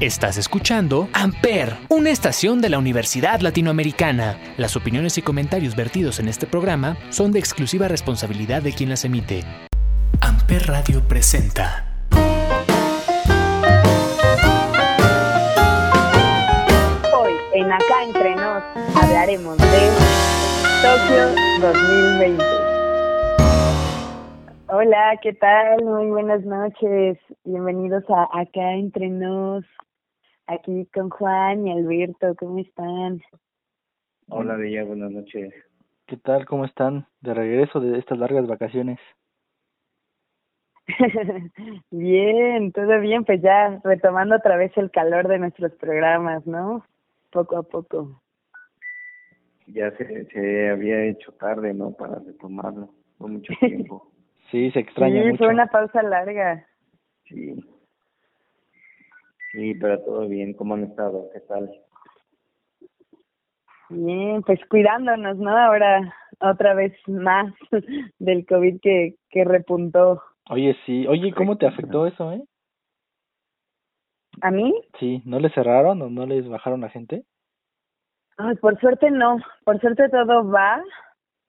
Estás escuchando Amper, una estación de la Universidad Latinoamericana. Las opiniones y comentarios vertidos en este programa son de exclusiva responsabilidad de quien las emite. Amper Radio presenta. Hoy, en Acá Entre Nos, hablaremos de Tokio 2020. Hola, ¿qué tal? Muy buenas noches. Bienvenidos a Acá Entre Nos. Aquí con Juan y Alberto, ¿cómo están? Hola, Bella, buenas noches. ¿Qué tal? ¿Cómo están? De regreso de estas largas vacaciones. bien, todo bien, pues ya retomando otra vez el calor de nuestros programas, ¿no? Poco a poco. Ya se, se había hecho tarde, ¿no? Para retomarlo, por mucho tiempo. sí, se extraña sí, mucho. fue una pausa larga. Sí. Sí, pero todo bien. ¿Cómo han estado? ¿Qué tal? Bien, pues cuidándonos, ¿no? Ahora otra vez más del COVID que, que repuntó. Oye, sí. Oye, ¿cómo te afectó eso, eh? ¿A mí? Sí, ¿no les cerraron o no les bajaron la gente? Ay, por suerte no. Por suerte todo va,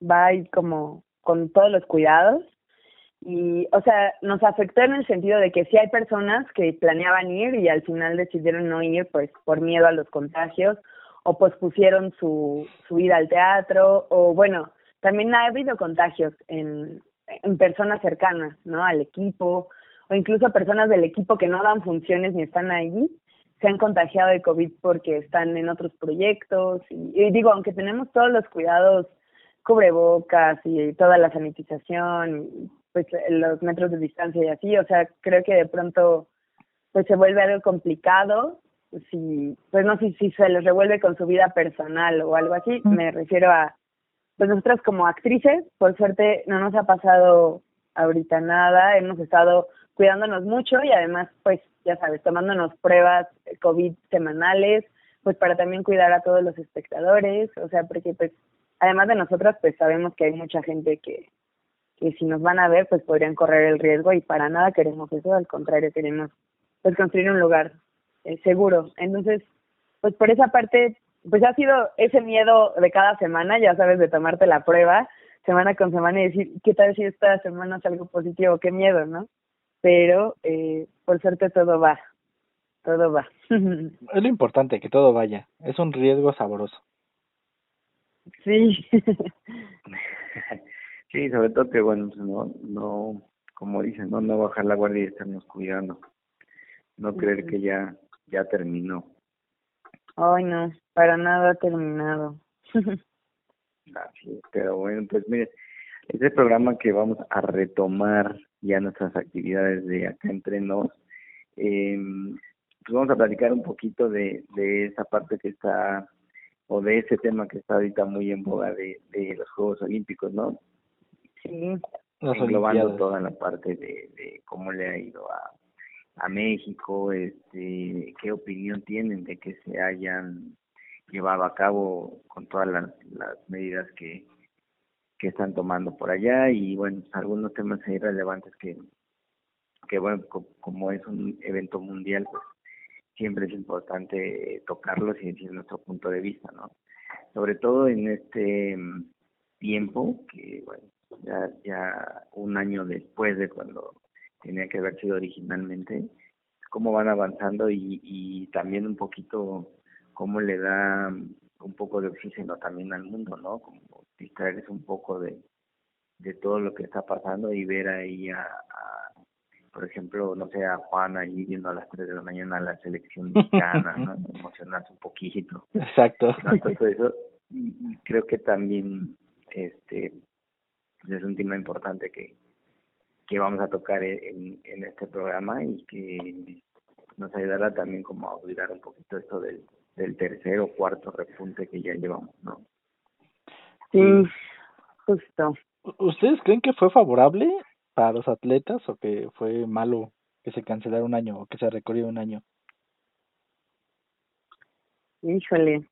va ahí como con todos los cuidados. Y, o sea, nos afectó en el sentido de que sí hay personas que planeaban ir y al final decidieron no ir, pues por miedo a los contagios, o pospusieron su, su ida al teatro, o bueno, también ha habido contagios en, en personas cercanas, ¿no? Al equipo, o incluso personas del equipo que no dan funciones ni están ahí, se han contagiado de COVID porque están en otros proyectos. Y, y digo, aunque tenemos todos los cuidados, cubrebocas y toda la sanitización, pues los metros de distancia y así, o sea, creo que de pronto pues se vuelve algo complicado si pues no sé si se les revuelve con su vida personal o algo así, me refiero a pues nosotras como actrices, por suerte no nos ha pasado ahorita nada, hemos estado cuidándonos mucho y además pues ya sabes, tomándonos pruebas COVID semanales, pues para también cuidar a todos los espectadores, o sea, porque pues además de nosotras pues sabemos que hay mucha gente que que si nos van a ver, pues podrían correr el riesgo y para nada queremos eso, al contrario, queremos pues construir un lugar eh, seguro. Entonces, pues por esa parte, pues ha sido ese miedo de cada semana, ya sabes, de tomarte la prueba semana con semana y decir, ¿qué tal si esta semana es algo positivo? Qué miedo, ¿no? Pero eh, por suerte todo va, todo va. Es lo importante, que todo vaya. Es un riesgo sabroso. Sí. Sí, sobre todo que, bueno, pues no, no, como dicen, no, no bajar la guardia y estarnos cuidando. No creer que ya, ya terminó. Ay, no, para nada ha terminado. Así es, pero bueno, pues mire, este programa que vamos a retomar ya nuestras actividades de acá entre nos, eh, pues vamos a platicar un poquito de, de esa parte que está, o de ese tema que está ahorita muy en boga de, de los Juegos Olímpicos, ¿no? Sí. Las englobando Olimpiadas. toda la parte de, de cómo le ha ido a, a México, este, qué opinión tienen de que se hayan llevado a cabo con todas las, las medidas que, que están tomando por allá y bueno, algunos temas ahí relevantes que, que bueno, co- como es un evento mundial, pues siempre es importante tocarlos y decir nuestro punto de vista, ¿no? Sobre todo en este mm, tiempo que, bueno, ya, ya un año después de cuando tenía que haber sido originalmente, cómo van avanzando y, y también un poquito cómo le da un poco de oxígeno también al mundo, ¿no? Como distraerse un poco de, de todo lo que está pasando y ver ahí a, a, por ejemplo, no sé, a Juan ahí viendo a las 3 de la mañana la selección mexicana, ¿no? Emocionarse un poquito. Exacto. ¿no? Eso. Y, y creo que también este pues es un tema importante que, que vamos a tocar en, en este programa y que nos ayudará también como a olvidar un poquito esto del, del tercer o cuarto repunte que ya llevamos, ¿no? Sí, justo. ¿Ustedes creen que fue favorable para los atletas o que fue malo que se cancelara un año o que se recorriera un año? Híjole.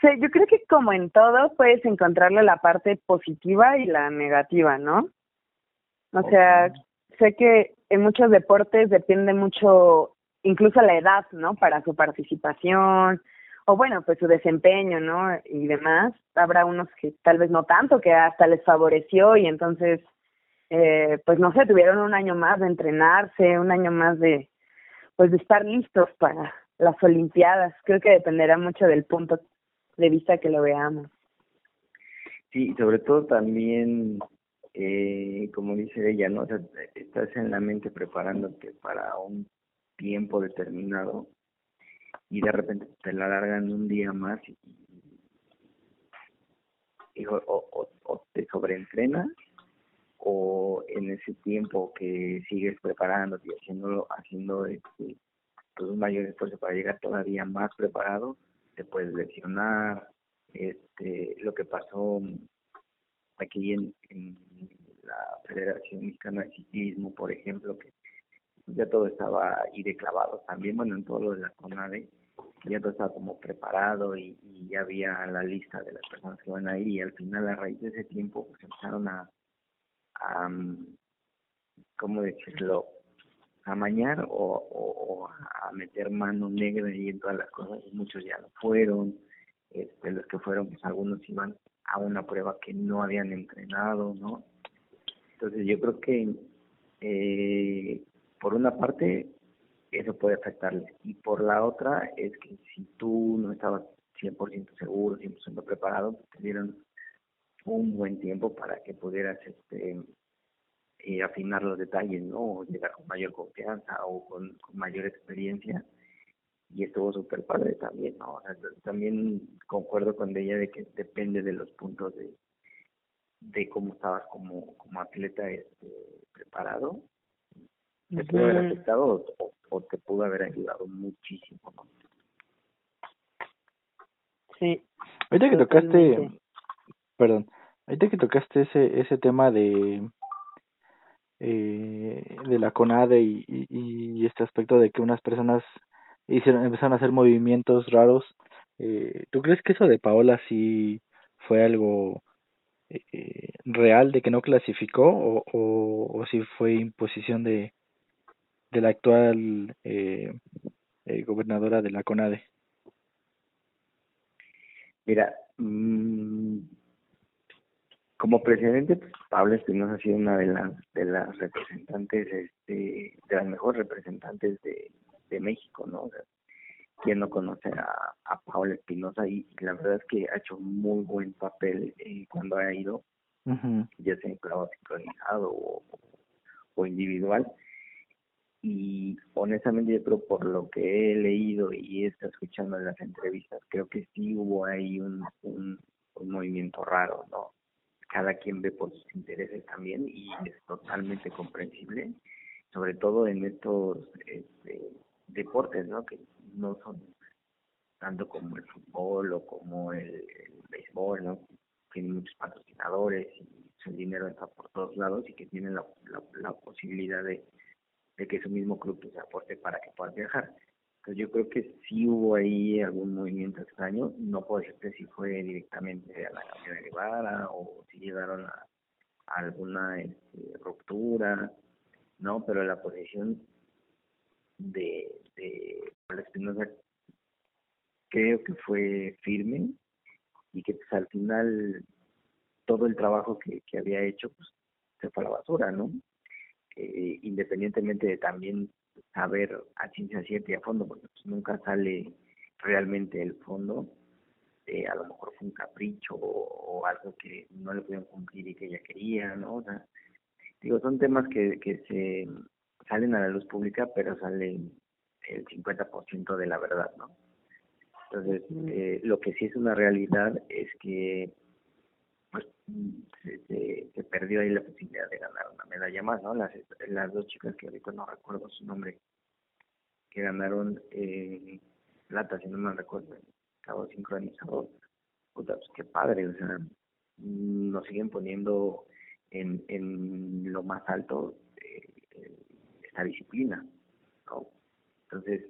Sea, yo creo que como en todo puedes encontrarle la parte positiva y la negativa, ¿no? O sea, sé que en muchos deportes depende mucho incluso la edad, ¿no? Para su participación o bueno, pues su desempeño, ¿no? Y demás. Habrá unos que tal vez no tanto, que hasta les favoreció y entonces, eh, pues no sé, tuvieron un año más de entrenarse, un año más de, pues de estar listos para las Olimpiadas. Creo que dependerá mucho del punto de vista que lo veamos. Sí, sobre todo también, eh, como dice ella, ¿no? O sea, estás en la mente preparándote para un tiempo determinado y de repente te la largan un día más y, o, o, o, te sobreentrenas o en ese tiempo que sigues preparándote y haciéndolo, haciendo este, pues un mayor esfuerzo para llegar todavía más preparado, te puedes lesionar, este, lo que pasó aquí en, la Federación Mexicana de Ciclismo, por ejemplo, que ya todo estaba ahí de clavado también, bueno, en todo lo de la CONADE, ya todo estaba como preparado y, ya había la lista de las personas que van ahí y al final a raíz de ese tiempo pues empezaron a, a ¿cómo decirlo? A mañar o, o, a meter mano negra ahí en todas las cosas y muchos ya no fueron, este, los que fueron pues algunos iban a una prueba que no habían entrenado, ¿no? Entonces yo creo que eh, por una parte eso puede afectarles y por la otra es que si tú no estabas 100% seguro, 100% preparado, pues te dieron un buen tiempo para que pudieras este eh, afinar los detalles, ¿no? O llegar con mayor confianza o con, mayor experiencia y estuvo súper padre también, ¿no? también concuerdo con ella de que depende de los puntos de de cómo estabas como como atleta este preparado te pudo haber afectado o, te pudo haber ayudado muchísimo. ¿no? Sí. Ahorita que tocaste, perdón, ahorita que tocaste ese ese tema de eh, de la CONADE y, y, este aspecto de que unas personas hicieron empezaron a hacer movimientos raros, eh, ¿tú crees que eso de Paola sí fue algo eh, real de que no clasificó o, o, si fue imposición de, de la actual eh, eh, gobernadora de la CONADE? Mira, mmm, como presidente, pues, Pablo Espinosa ha sido una de las de las representantes, este, de las mejores representantes de, de México, ¿no? O sea, quien no conoce a, a Pablo Espinosa y, la verdad es que ha hecho muy buen papel eh, cuando ha ido, ya sea en clavo sincronizado o, o individual y honestamente yo creo por lo que he leído y he estado escuchando en las entrevistas, creo que sí hubo ahí un, un, movimiento raro, ¿no? Cada quien ve por sus intereses también y es totalmente comprensible, sobre todo en estos este, deportes, ¿no? Que no son tanto como el fútbol o como el, béisbol, ¿no? Tienen muchos patrocinadores y el dinero está por todos lados y que tienen la, la posibilidad de de que su mismo club se aporte para que puedas viajar. Entonces yo creo que sí hubo ahí algún movimiento extraño, no puedo decirte si fue directamente a la de Guevara o si llegaron a, alguna este, ruptura, ¿no? Pero la posición de, de Espinosa creo que fue firme y que pues, al final todo el trabajo que, que había hecho pues se fue a la basura, ¿no? eh, independientemente de también saber a ciencia cierta y a fondo, porque pues, nunca sale realmente el fondo, eh, a lo mejor fue un capricho o, algo que no le pudieron cumplir y que ella quería, ¿no? O sea, digo, son temas que, que se salen a la luz pública, pero salen el 50% de la verdad, ¿no? Entonces, eh, lo que sí es una realidad es que se, se, perdió ahí la posibilidad de ganar una medalla más, ¿no? Las, las dos chicas que ahorita no recuerdo su nombre, que ganaron eh, plata, si no me recuerdo, cabo sincronizado, puta, pues qué padre, o sea, nos siguen poniendo en, en lo más alto eh, esta disciplina, ¿no? Entonces,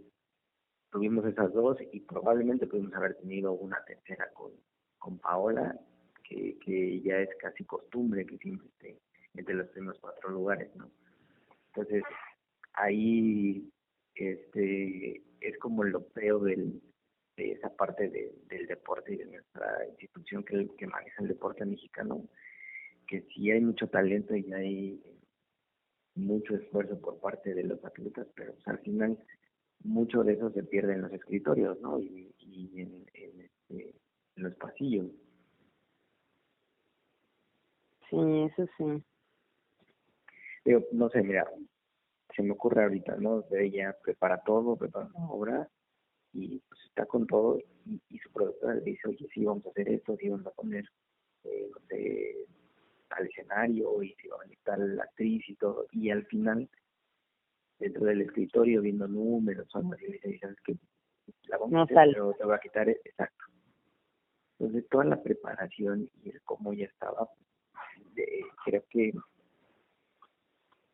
tuvimos esas dos y probablemente pudimos haber tenido una tercera con, con Paola que, que ya es casi costumbre que siempre esté entre los primeros cuatro lugares, ¿no? Entonces, ahí este es como lo peor del, de esa parte del deporte y de nuestra institución que, que maneja el deporte mexicano, que sí hay mucho talento y hay mucho esfuerzo por parte de los atletas, pero al final mucho de eso se pierde en los escritorios, ¿no? Y, en, este, en, los pasillos. Sí, eso sí. no sé, mira, se me ocurre ahorita, ¿no? Ella prepara todo, prepara una obra y pues está con todo y, su productora le dice, oye, sí, vamos a hacer esto, sí, vamos a poner, eh, no sé, al escenario y si va a venir la actriz y todo. Y al final, dentro del escritorio, viendo números, son y le dice, ¿sabes que La vamos a hacer, pero te a quitar, exacto. Entonces, toda la preparación y el cómo ya estaba, creo que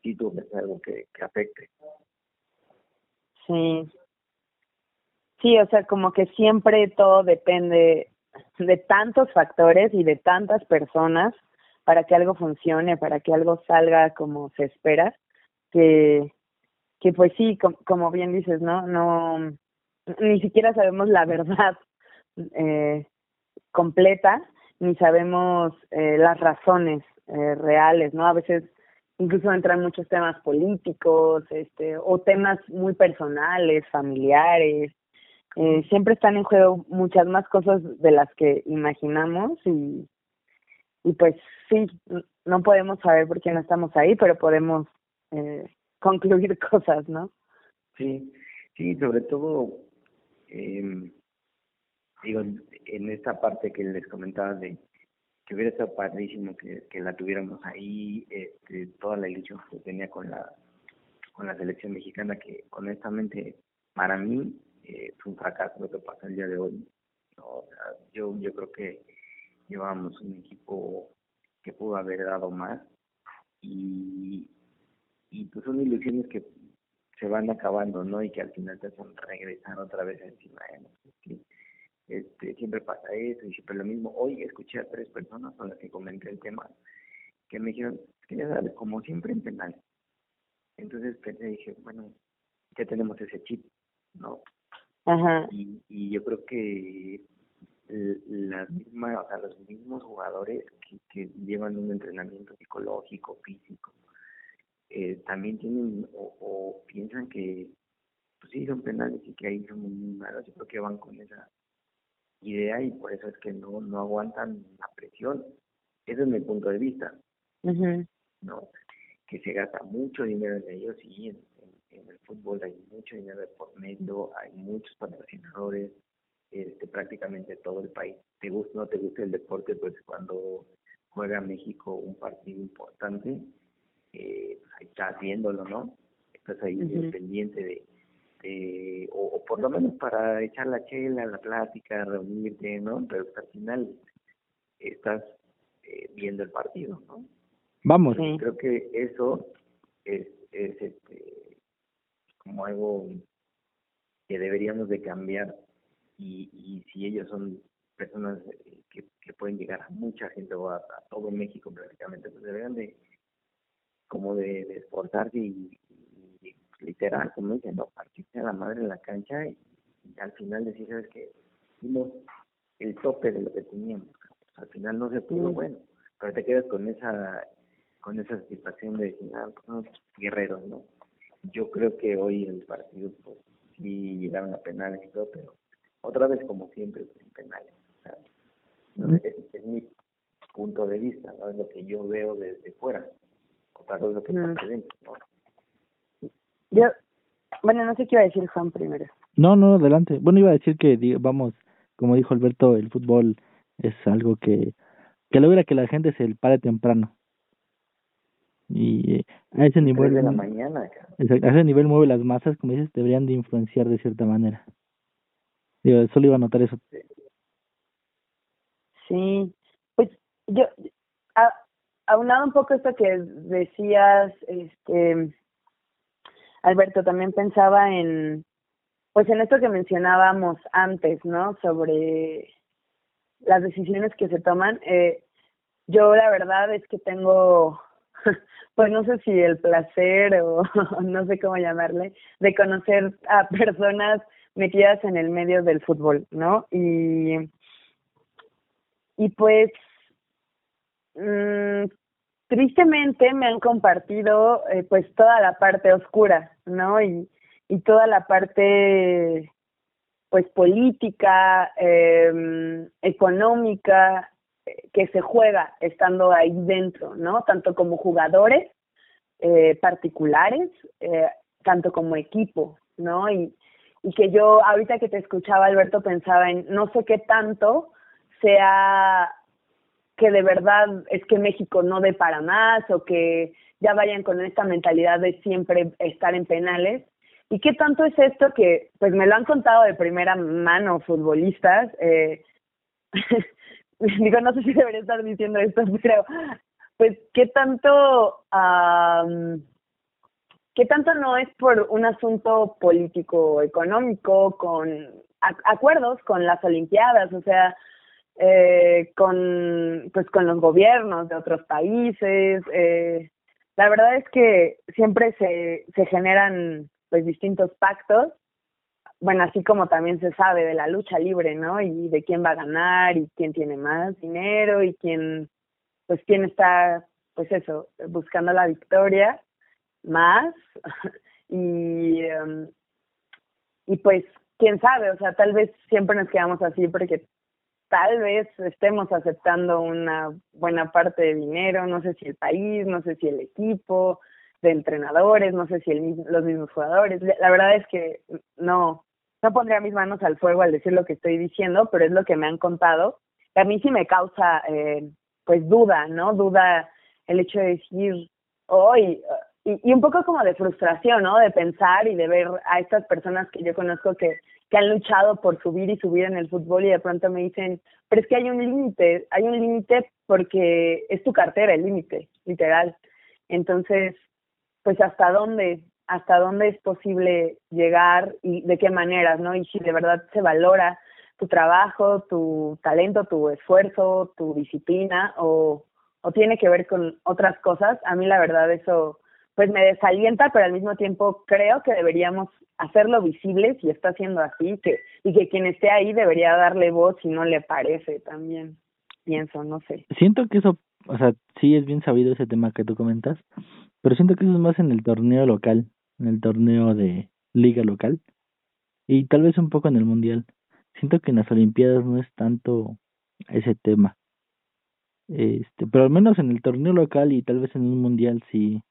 sí que ser algo que, que afecte. Sí. Sí, o sea, como que siempre todo depende de tantos factores y de tantas personas para que algo funcione, para que algo salga como se espera, que, que pues sí, como bien dices, ¿no? No, ni siquiera sabemos la verdad eh, completa, ni sabemos eh, las razones eh, reales, ¿no? A veces incluso entran muchos temas políticos, este, o temas muy personales, familiares, eh, siempre están en juego muchas más cosas de las que imaginamos y, y pues sí, no podemos saber por qué no estamos ahí, pero podemos eh, concluir cosas, ¿no? Sí, sí, sobre todo, eh, digo, en esta parte que les comentaba de hubiera estado padrísimo que, la tuviéramos ahí, este, toda la ilusión que tenía con la con la selección mexicana, que honestamente para mí eh, fue un fracaso lo que pasa el día de hoy. ¿no? yo, yo creo que llevábamos un equipo que pudo haber dado más y, y pues son ilusiones que se van acabando, ¿no? Y que al final te hacen regresar otra vez encima de que este, siempre pasa eso y siempre lo mismo. Hoy escuché a tres personas con las que comenté el tema que me dijeron, que ya sabes, como siempre en penal. Entonces pensé, dije, bueno, ya tenemos ese chip, ¿no? Ajá. Y, y yo creo que las mismas, o los mismos jugadores que, que llevan un entrenamiento psicológico, físico, eh, también tienen o, piensan que pues sí son penales y que ahí son muy malos, yo creo que van con esa idea y por eso es que no, no aguantan la presión. Ese es mi punto de vista. ¿no? Que se gasta mucho dinero en ellos y en, en, el fútbol hay mucho dinero de por medio, hay muchos patrocinadores, este, prácticamente todo el país. Te gusta o no te gusta el deporte, pues cuando juega México un partido importante, eh, pues ahí estás viéndolo, ¿no? Estás ahí pendiente de, de o, por lo menos para echar la chela, la plática, reunirte, ¿no? Pero al final estás eh, viendo el partido, ¿no? Vamos. Creo que eso es, es este, como algo que deberíamos de cambiar y, y si ellos son personas eh, que, que pueden llegar a mucha gente o a, todo México prácticamente, pues deberían de como de, de esforzarse y, literal, como dicen, no, partirse a la madre en la cancha y, al final decir, sabes que hicimos el tope de lo que teníamos. Al final no se pudo, bueno, pero te quedas con esa con esa satisfacción de decir, ah, pues, guerreros, ¿no? Yo creo que hoy el partido, pues, sí llegaron a penales y todo, pero otra vez como siempre sin penales. es, mi punto de vista, ¿no? es lo que yo veo desde fuera, otra vez lo que pasa dentro. ¿no? Yo, bueno, no sé qué iba a decir Juan primero. No, no, adelante. Bueno, iba a decir que, vamos, como dijo Alberto, el fútbol es algo que, que logra que la gente se pare temprano. Y eh, a ese nivel... De la mañana, a ese nivel mueve las masas, como dices, deberían de influenciar de cierta manera. Digo, solo iba a notar eso. Sí, pues yo, a, aunado un poco esto que decías, este, Alberto, también pensaba en, pues en esto que mencionábamos antes, ¿no? Sobre las decisiones que se toman. Eh, yo la verdad es que tengo pues no sé si el placer o no sé cómo llamarle, de conocer a personas metidas en el medio del fútbol, ¿no? Y, y pues, mmm, tristemente me han compartido eh, pues toda la parte oscura, ¿no? Y, y toda la parte pues política, eh, económica, que se juega estando ahí dentro, ¿no? Tanto como jugadores eh, particulares, eh, tanto como equipo, ¿no? Y, y que yo ahorita que te escuchaba, Alberto, pensaba en no sé qué tanto sea que de verdad es que México no dé para más o que ya vayan con esta mentalidad de siempre estar en penales. ¿Y qué tanto es esto que, pues me lo han contado de primera mano futbolistas? Eh, digo, no sé si debería estar diciendo esto, pero pues qué tanto, qué tanto no es por un asunto político, económico, con acuerdos con las Olimpiadas, o sea, eh, con pues con los gobiernos de otros países. Eh, la verdad es que siempre se, se generan pues distintos pactos bueno, así como también se sabe de la lucha libre, ¿no? Y de quién va a ganar y quién tiene más dinero y quién, pues quién está, pues eso, buscando la victoria más. y, em, y pues, quién sabe, o sea, tal vez siempre nos quedamos así porque tal vez estemos aceptando una buena parte de dinero, no sé si el país, no sé si el equipo de entrenadores, no sé si el, los mismos jugadores. La verdad es que no, no pondría mis manos al fuego al decir lo que estoy diciendo, pero es lo que me han contado. A mí sí me causa, eh, pues, duda, ¿no? Duda el hecho de decir, hoy, y, y, un poco como de frustración, ¿no? De pensar y de ver a estas personas que yo conozco que, que han luchado por subir y subir en el fútbol y de pronto me dicen, pero es que hay un límite, hay un límite porque es tu cartera el límite, literal. Entonces, pues hasta dónde, hasta dónde es posible llegar y de qué maneras, ¿no? Y si de verdad se valora tu trabajo, tu talento, tu esfuerzo, tu disciplina o, o tiene que ver con otras cosas, a mí la verdad eso pues me desalienta, pero al mismo tiempo creo que deberíamos hacerlo visible si está siendo así, que, y que quien esté ahí debería darle voz si no le parece también, pienso, no sé. Siento que eso, o sea, sí es bien sabido ese tema que tú comentas, pero siento que eso es más en el torneo local, en el torneo de liga local y tal vez un poco en el mundial. Siento que en las Olimpiadas no es tanto ese tema. Este, pero al menos en el torneo local y tal vez en un mundial sí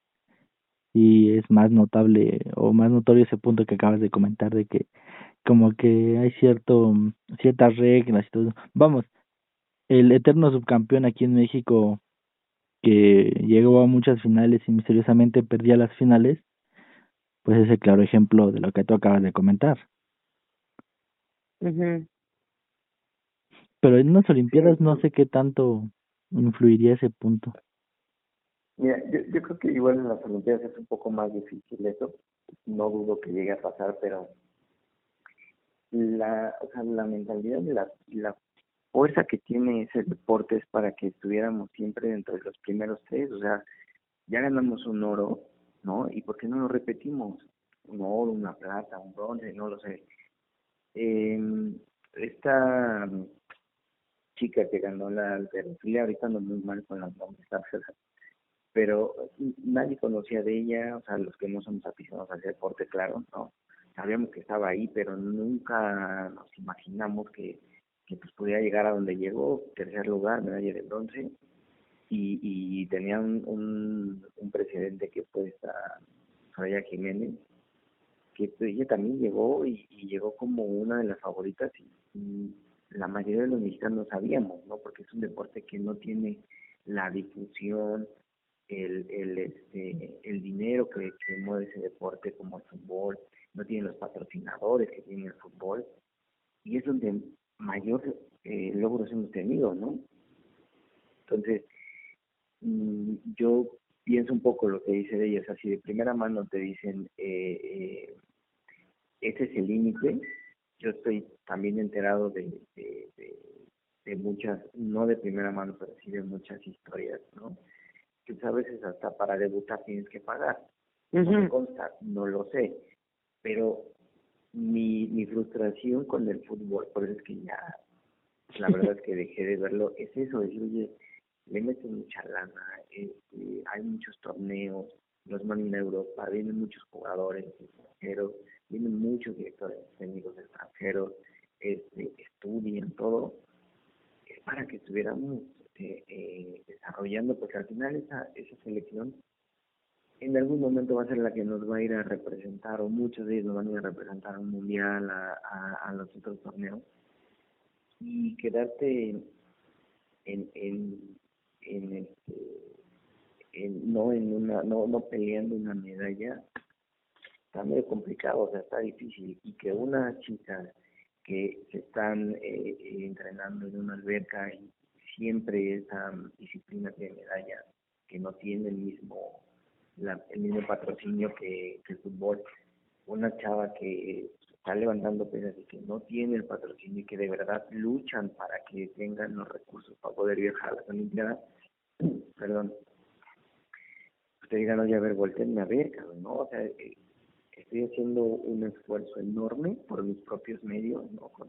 sí es más notable o más notorio ese punto que acabas de comentar de que como que hay cierto ciertas reglas y todo. Vamos, el eterno subcampeón aquí en México que llegó a muchas finales y misteriosamente perdía las finales, pues es el claro ejemplo de lo que tú acabas de comentar. Pero en unas Olimpiadas no sé qué tanto influiría ese punto. Mira, yo, yo creo que igual en las Olimpiadas es un poco más difícil eso. No dudo que llegue a pasar, pero la, o sea, la mentalidad de la, fuerza que tiene ese deporte es para que estuviéramos siempre dentro de los primeros tres. O sea, ya ganamos un oro, ¿no? ¿Y por qué no lo repetimos? Un oro, una plata, un bronce, no lo sé. Eh, esta chica que ganó la alternativa, ahorita no muy mal con los nombres, pero nadie conocía de ella, o sea, los que no somos aficionados al deporte, claro, ¿no? Sabíamos que estaba ahí, pero nunca nos imaginamos que que pues pudiera llegar a donde llegó, tercer lugar, medalla de bronce, y, y tenía un, un, presidente que fue esta Soraya Jiménez, que pues, ella también llegó y, y, llegó como una de las favoritas y, la mayoría de los mexicanos sabíamos, ¿no? Porque es un deporte que no tiene la difusión, el, el, este, el dinero que, que mueve ese deporte como el fútbol, no tiene los patrocinadores que tiene el fútbol, y es donde mayor eh, logros hemos tenido, ¿no? Entonces, mm, yo pienso un poco lo que dice de ellos, así de primera mano te dicen, eh, eh, ese es el límite, yo estoy también enterado de, de, de, muchas, no de primera mano, pero sí de muchas historias, ¿no? Pues a veces hasta para debutar tienes que pagar. No me consta, no lo sé, pero mi, mi frustración con el fútbol, por eso es que ya, la verdad es que dejé de verlo, es eso, decir, oye, le meten mucha lana, este, hay muchos torneos, los mandan a Europa, vienen muchos jugadores extranjeros, vienen muchos directores técnicos extranjeros, este, estudian todo, es para que estuviéramos eh, eh, desarrollando, porque al final esa, esa selección en algún momento va a ser la que nos va a ir a representar, o muchos de ellos nos van a ir a representar a un mundial, a, a, los otros torneos, y quedarte en, en, en, en este, no en una, no, no peleando una medalla, está medio complicado, o sea, está difícil, y que una chica que se están eh, entrenando en una alberca y siempre esa disciplina de medalla, que no tiene el mismo el mismo patrocinio que, el fútbol. Una chava que está levantando pesas y que no tiene el patrocinio y que de verdad luchan para que tengan los recursos para poder viajar a las Olimpiadas, perdón, usted diga, no, ya a ver, volteenme a ver, ¿no? O sea, eh, estoy haciendo un esfuerzo enorme por mis propios medios, ¿no? Con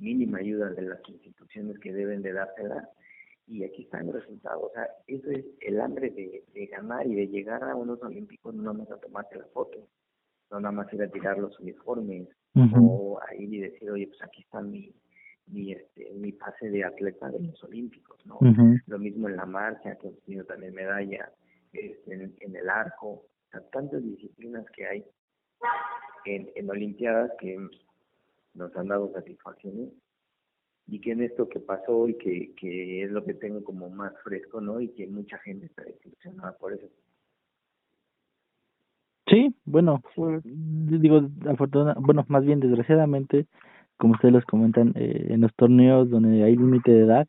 mínima ayuda de las instituciones que deben de dársela, y aquí están los resultados. O sea, eso es el hambre de, de ganar y de llegar a unos olímpicos, no nada más a tomarse la foto, no nada más ir a tirar los uniformes o a ir y decir, oye, pues aquí está mi, mi, este, mi pase de atleta de los olímpicos, ¿no? Lo mismo en la marcha, que hemos tenido también medalla, este, en, en, el arco, o sea, tantas disciplinas que hay en, en Olimpiadas que nos han dado satisfacciones y que en esto que pasó y que, que es lo que tengo como más fresco, ¿no? Y que mucha gente está desilusionada por eso. Sí, bueno, digo, afortunadamente, bueno, más bien desgraciadamente, como ustedes los comentan, eh, en los torneos donde hay límite de edad,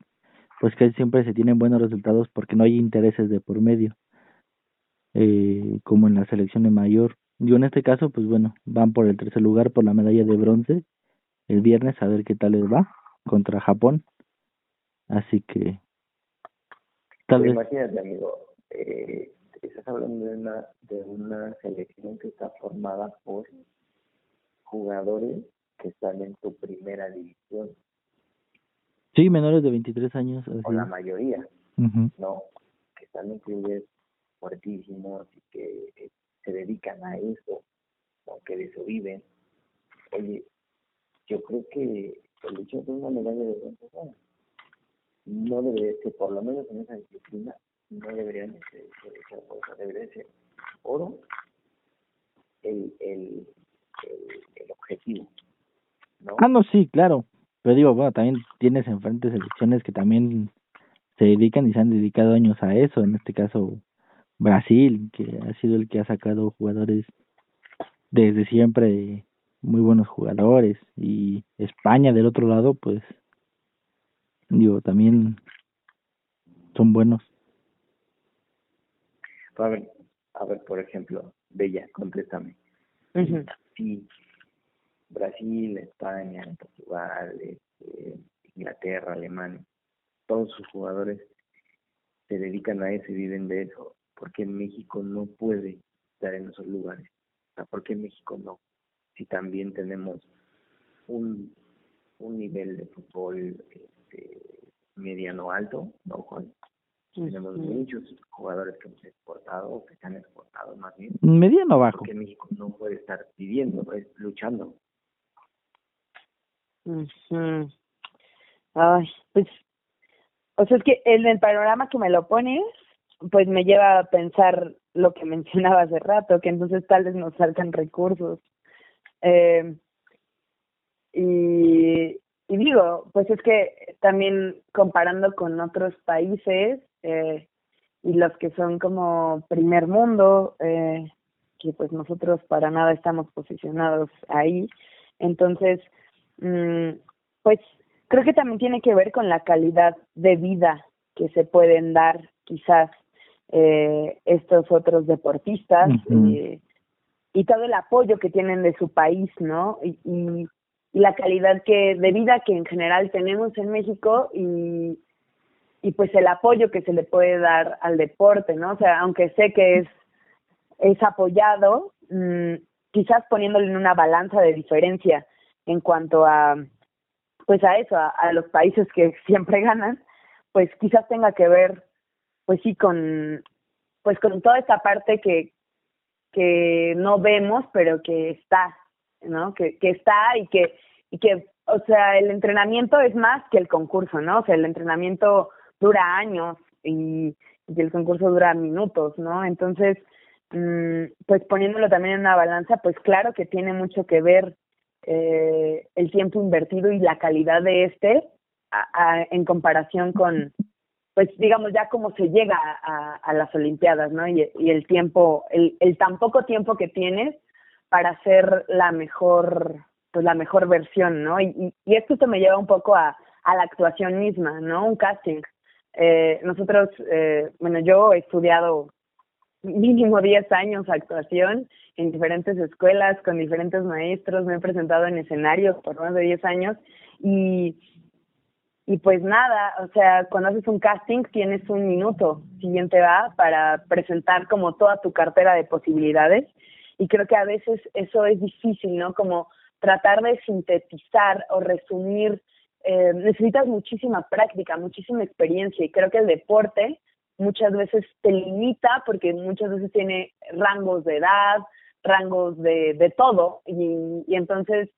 pues casi siempre se tienen buenos resultados porque no hay intereses de por medio, eh, como en la selección de mayor. Yo en este caso, pues bueno, van por el tercer lugar por la medalla de bronce el viernes a ver qué tal les va contra Japón. Así que tal vez... Imagínate, amigo, eh, estás hablando de una, de una selección que está formada por jugadores que están en tu primera división. Sí, menores de 23 años. O la mayoría, ¿no? Que están en clubes fuertísimos y que eh, se dedican a eso, aunque de eso viven. Oye, yo creo que el hecho de una medalla de bronce, no debería ser, por lo menos en esa disciplina, no deberían ser, ser debería ser oro el, el, el, objetivo. ¿no? Ah, no, sí, claro. Pero digo, bueno, también tienes enfrente selecciones que también se dedican y se han dedicado años a eso. En este caso, Brasil, que ha sido el que ha sacado jugadores desde siempre muy buenos jugadores. Y España del otro lado pues digo también son buenos. A ver a ver por ejemplo Bella contéstame. Sí Brasil España Portugal este, Inglaterra Alemania. Todos sus jugadores se dedican a eso y viven de eso. Porque México no puede estar en esos lugares o sea porque México no si también tenemos un, un nivel de fútbol este, mediano alto, ¿no, Juan? Tenemos muchos jugadores que hemos exportado, o que se han exportado más bien. Mediano bajo. Porque México no puede estar viviendo, pues, luchando. Ay, pues, o sea, es que en el panorama que me lo pones, pues me lleva a pensar lo que mencionaba hace rato, que entonces tal vez nos faltan recursos eh, y, y, digo, pues es que también comparando con otros países eh, y los que son como primer mundo, eh, que pues nosotros para nada estamos posicionados ahí, entonces, mm, pues creo que también tiene que ver con la calidad de vida que se pueden dar quizás eh, estos otros deportistas. eh, y todo el apoyo que tienen de su país, ¿no? Y, y, la calidad que de vida que en general tenemos en México y, y pues el apoyo que se le puede dar al deporte, ¿no? O sea, aunque sé que es, es apoyado, mmm, quizás poniéndole en una balanza de diferencia en cuanto a, pues a eso, a, los países que siempre ganan, pues quizás tenga que ver, pues sí, con, pues con toda esta parte que, que no vemos, pero que está, ¿no? Que, que está y que, y que, o sea, el entrenamiento es más que el concurso, ¿no? O sea, el entrenamiento dura años y, y el concurso dura minutos, ¿no? Entonces, Mm, pues poniéndolo también en una balanza, pues claro que tiene mucho que ver eh, el tiempo invertido y la calidad de este en comparación con, pues digamos ya cómo se llega a, a las Olimpiadas, ¿no? Y, el tiempo, el, el tan poco tiempo que tienes para hacer la mejor, pues la mejor versión, ¿no? Y, y, esto me lleva un poco a, a la actuación misma, ¿no? Un casting. Eh, nosotros, eh, bueno, yo he estudiado mínimo 10 años actuación en diferentes escuelas, con diferentes maestros, me he presentado en escenarios por más de 10 años y, y pues nada, o sea, cuando haces un casting tienes un minuto siguiente va para presentar como toda tu cartera de posibilidades. Y creo que a veces eso es difícil, ¿no? Como tratar de sintetizar o resumir, eh, necesitas muchísima práctica, muchísima experiencia. Y creo que el deporte muchas veces te limita porque muchas veces tiene rangos de edad, rangos de, de todo. Y, entonces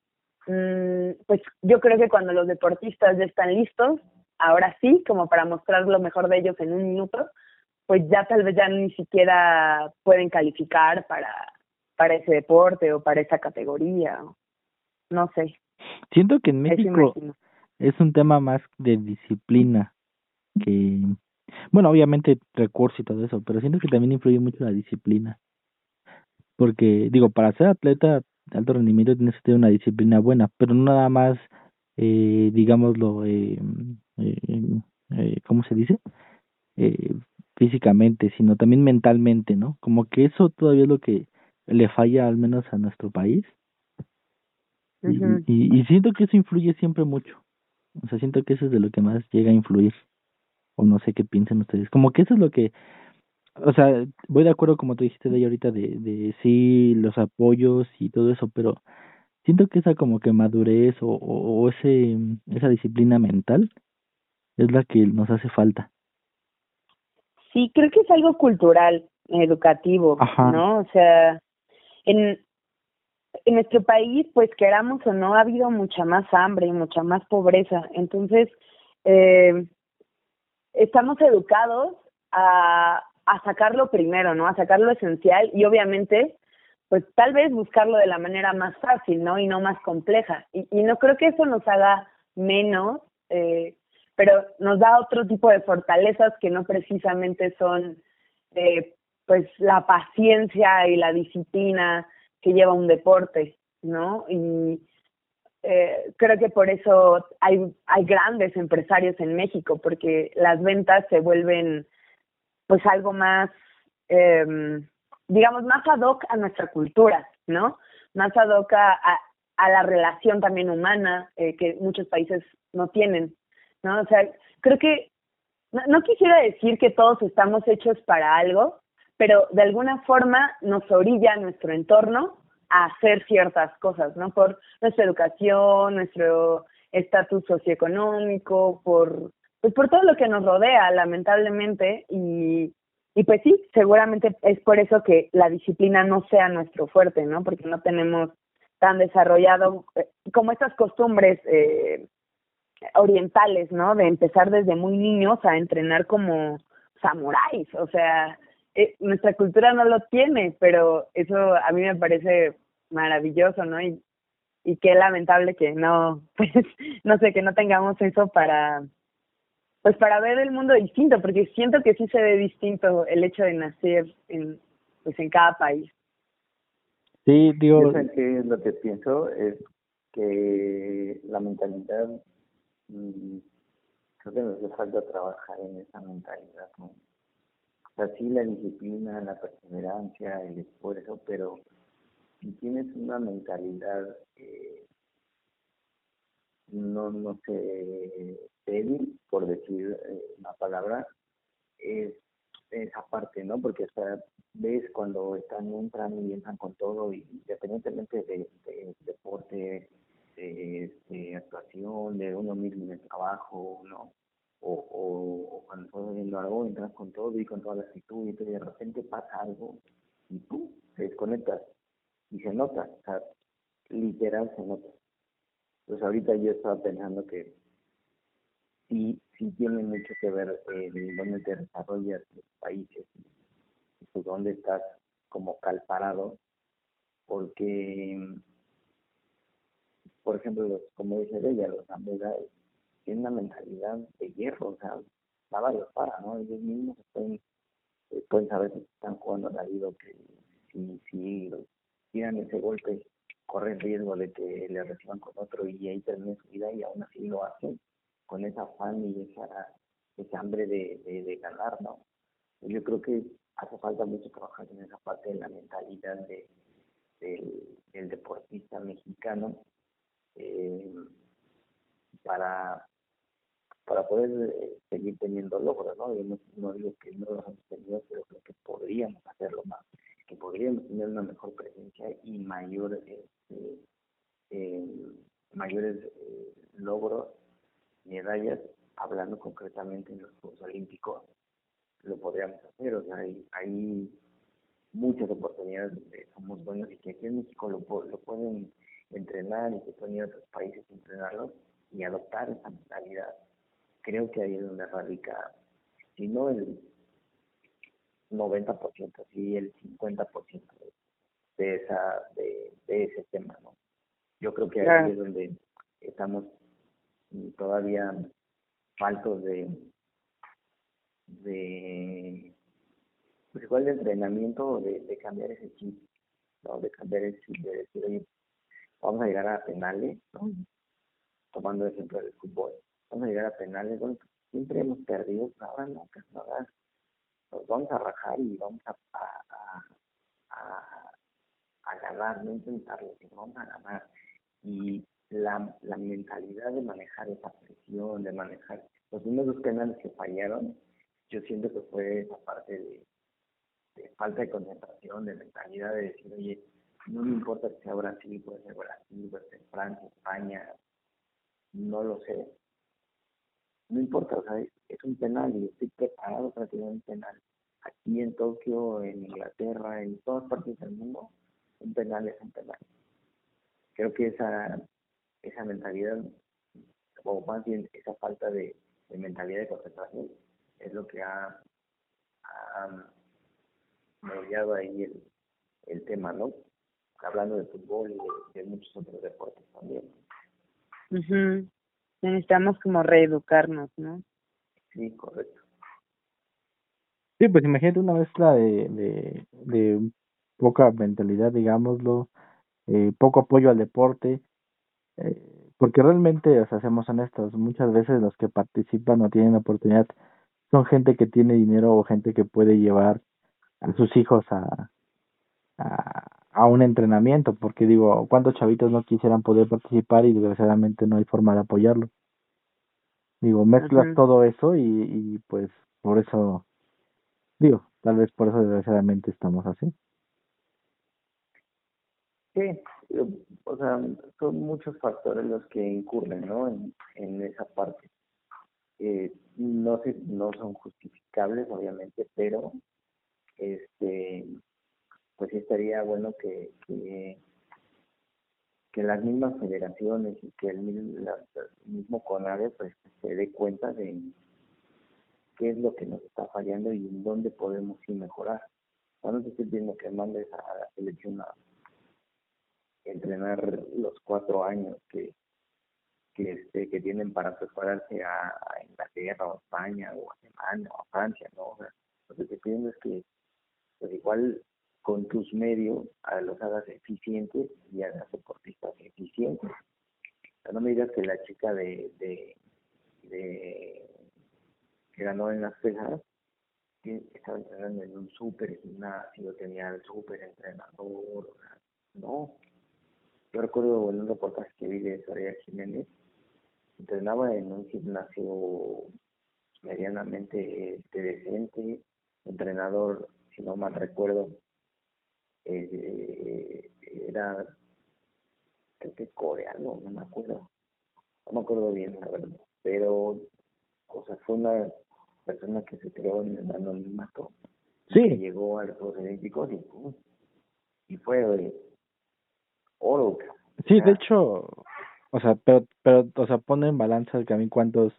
pues yo creo que cuando los deportistas ya están listos, ahora sí, como para mostrar lo mejor de ellos en un minuto, pues ya tal vez ya ni siquiera pueden calificar para, para ese deporte o para esa categoría, no sé. Siento que en México es un tema más de disciplina que bueno, obviamente recursos y todo eso, pero siento que también influye mucho la disciplina. Porque, digo, para ser atleta alto rendimiento tienes que tener una disciplina buena, pero no nada más, eh, digámoslo, eh, eh, eh, ¿cómo se dice? Eh, físicamente, sino también mentalmente, ¿no? Como que eso todavía es lo que le falla al menos a nuestro país. y, y siento que eso influye siempre mucho. O sea, siento que eso es de lo que más llega a influir o no sé qué piensan ustedes. Como que eso es lo que, o sea, voy de acuerdo como tú dijiste de ahí ahorita de, de sí, los apoyos y todo eso, pero siento que esa como que madurez o, o, ese, esa disciplina mental es la que nos hace falta. Sí, creo que es algo cultural, educativo, ¿no? O sea, en, en nuestro país, pues queramos o no, ha habido mucha más hambre y mucha más pobreza. Entonces, eh, estamos educados a, a sacarlo primero, ¿no? A sacar lo esencial y obviamente, pues tal vez buscarlo de la manera más fácil, ¿no? Y no más compleja. Y, y no creo que eso nos haga menos, eh, pero nos da otro tipo de fortalezas que no precisamente son, eh, pues, la paciencia y la disciplina que lleva un deporte, ¿no? Y, eh, creo que por eso hay, hay grandes empresarios en México, porque las ventas se vuelven pues algo más, eh, digamos, más ad hoc a nuestra cultura, ¿no? Más ad hoc a, a, la relación también humana eh, que muchos países no tienen, ¿no? O sea, creo que no, no quisiera decir que todos estamos hechos para algo, pero de alguna forma nos orilla nuestro entorno hacer ciertas cosas, ¿no? Por nuestra educación, nuestro estatus socioeconómico, por pues por todo lo que nos rodea, lamentablemente, y, y pues sí, seguramente es por eso que la disciplina no sea nuestro fuerte, ¿no? Porque no tenemos tan desarrollado eh, como estas costumbres eh, orientales, ¿no? De empezar desde muy niños a entrenar como samuráis, o sea, eh, nuestra cultura no lo tiene, pero eso a mí me parece maravilloso, ¿no? Y, y qué lamentable que no, pues, no sé, que no tengamos eso para, pues para ver el mundo distinto, porque siento que sí se ve distinto el hecho de nacer en, pues en cada país. Sí, digo. Yo que lo que pienso es que la mentalidad, mm, creo que nos hace falta trabajar en esa mentalidad, ¿no? O sea, sí la disciplina, la perseverancia, el esfuerzo, pero si tienes una mentalidad eh, no, no sé, débil, por decir eh, una palabra, es esa parte, ¿no? Porque o ves cuando están, entran y entran con todo, y independientemente de, deporte, de, actuación, de uno mismo en el trabajo, ¿no? O, o, cuando estás viendo algo, entras con todo y con toda la actitud, y de repente pasa algo y tú te desconectas y se nota, o sea, literal se nota. Pues ahorita yo estaba pensando que sí, sí tiene mucho que ver eh, en dónde te desarrollas los países pues dónde estás como calparado, porque, por ejemplo, los, como dice ella, los samuráis tienen una mentalidad de hierro, o sea, nada los para, ¿no? Ellos mismos pueden, eh, pueden saber si están jugando la vida que si, si tiran ese golpe corre riesgo de que le reciban con otro y ahí termine su vida y aún así lo hacen con esa afán y esa, esa hambre de, de, ganar, ¿no? Yo creo que hace falta mucho trabajar en esa parte de la mentalidad de, del, deportista mexicano eh, para, para poder eh, seguir teniendo logros, ¿no? Yo no, digo que no los hemos tenido, pero creo que podríamos hacerlo más, que podríamos tener una mejor presencia y mayor, este, eh, mayores logros medallas, hablando concretamente en los Juegos Olímpicos, lo podríamos hacer. O sea, hay, hay muchas oportunidades donde somos buenos y que aquí en México lo, lo pueden entrenar y que pueden ir a otros países a entrenarlo y adoptar esa mentalidad. Creo que ahí es donde radica, si no el 90%, sí el 50% de, esa, de, de ese tema, ¿no? Yo creo que ahí es donde estamos todavía faltos de de pues igual de entrenamiento de, de cambiar ese chip ¿no? de cambiar el chip de decir oye vamos a llegar a penales ¿no? tomando el ejemplo del fútbol vamos a llegar a penales bueno siempre hemos perdido ahora no ahora nos vamos a rajar y vamos a a, a, no intentarlo sino vamos a ganar y la, la mentalidad de manejar esa presión, de manejar los primeros penales que fallaron, yo siento que fue esa parte de, falta de concentración, de mentalidad de decir, oye, no me importa que sea Brasil, puede ser Brasil, puede ser Francia, España, no lo sé. No importa, o sea, es un penal y estoy preparado para tener un penal. Aquí en Tokio, en Inglaterra, en todas partes del mundo, un penal es un penal. Creo que esa esa mentalidad, o más bien esa falta de, mentalidad de concentración, es lo que ha, ha ahí el, el tema, ¿no? Hablando de fútbol y de, muchos otros deportes también. Necesitamos como reeducarnos, ¿no? Sí, correcto. Sí, pues imagínate una mezcla de, de, de poca mentalidad, digámoslo, eh, poco apoyo al deporte, eh, porque realmente, o sea, seamos honestos, muchas veces los que participan o tienen la oportunidad son gente que tiene dinero o gente que puede llevar a sus hijos a, a, a un entrenamiento, porque digo, ¿cuántos chavitos no quisieran poder participar y desgraciadamente no hay forma de apoyarlo? Digo, mezclas todo eso y, y pues por eso, digo, tal vez por eso desgraciadamente estamos así. Sí, o sea, son muchos factores los que incurren, ¿no? En, en esa parte. Eh, no se, no son justificables, obviamente, pero este, pues sí estaría bueno que, que, que las mismas federaciones y que el, mismo CONADE pues se dé cuenta de qué es lo que nos está fallando y en dónde podemos ir mejorar. No te estoy pidiendo que mandes a la selección a entrenar los cuatro años que que, este, que tienen para prepararse a, a, Inglaterra o España o Alemania o Francia, ¿no? O sea, lo que te piden es que, pues igual con tus medios los hagas eficientes y hagas deportistas eficientes. no me digas que la chica de, de, de que ganó en las pesas estaba entrenando en un súper gimnasio, tenía el súper entrenador, o sea, no, yo recuerdo en un reportaje que vi de Soraya Jiménez entrenaba en un gimnasio medianamente este, decente, entrenador, si no mal recuerdo, eh, era creo que coreano, no me acuerdo, no me acuerdo bien la verdad, pero o sea, fue una persona que se creó en el anonimato, sí. que llegó a los Juegos Olímpicos y, y fue oro. Sí, de hecho, o sea, pero, pero, o sea, pone en balanza el camino cuántos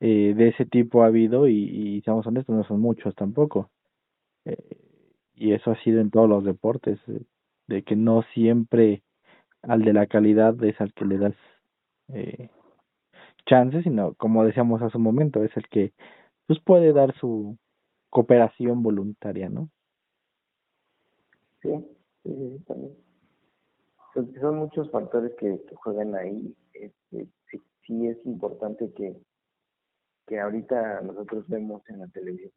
eh, de ese tipo ha habido y, y seamos honestos, no son muchos tampoco. Eh, y eso ha sido en todos los deportes, eh, de que no siempre al de la calidad es al que le das eh, chances, sino como decíamos hace un momento, es el que pues puede dar su cooperación voluntaria, ¿no? Sí, sí, también. Son, son muchos factores que, que juegan ahí. Este, sí, sí es importante que, que ahorita nosotros vemos en la televisión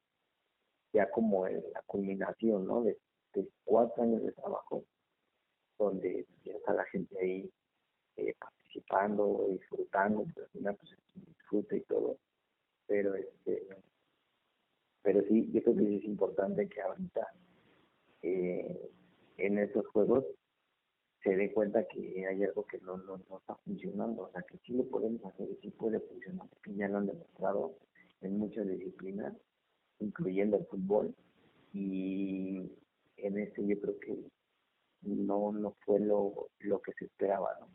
ya como en la culminación, ¿no? De, cuatro años de trabajo, donde ya está la gente ahí eh, participando, disfrutando, pero al final pues disfruta y todo. Pero este pero sí, yo creo que es importante que ahorita eh, en estos juegos se dé cuenta que hay algo que no, no, no está funcionando, o sea que sí lo podemos hacer y sí puede funcionar, que ya lo han demostrado en muchas disciplinas, incluyendo el fútbol, y en este yo creo que no no fue lo, lo que se esperaba, ¿no?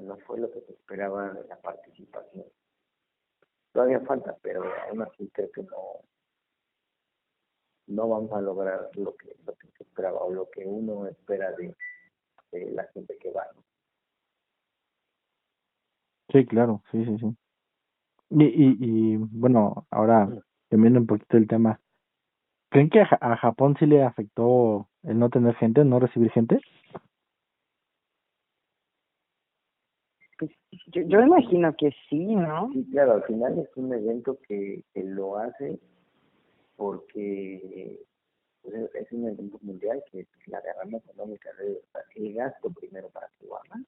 no fue lo que se esperaba de la participación. Todavía falta, pero aún así creo que no no vamos a lograr lo que lo que se esperaba o lo que uno espera de, de la gente que va. ¿no? Sí, claro, sí, sí, sí. Y, y, y bueno, ahora cambiando un poquito el tema, ¿creen que a, a Japón sí le afectó el no tener gente, no recibir gente? Pues yo, yo imagino que sí, ¿no? Sí, claro, al final es un evento que, que lo hace porque pues, es un evento mundial que la derrama económica el gasto primero para Tijuana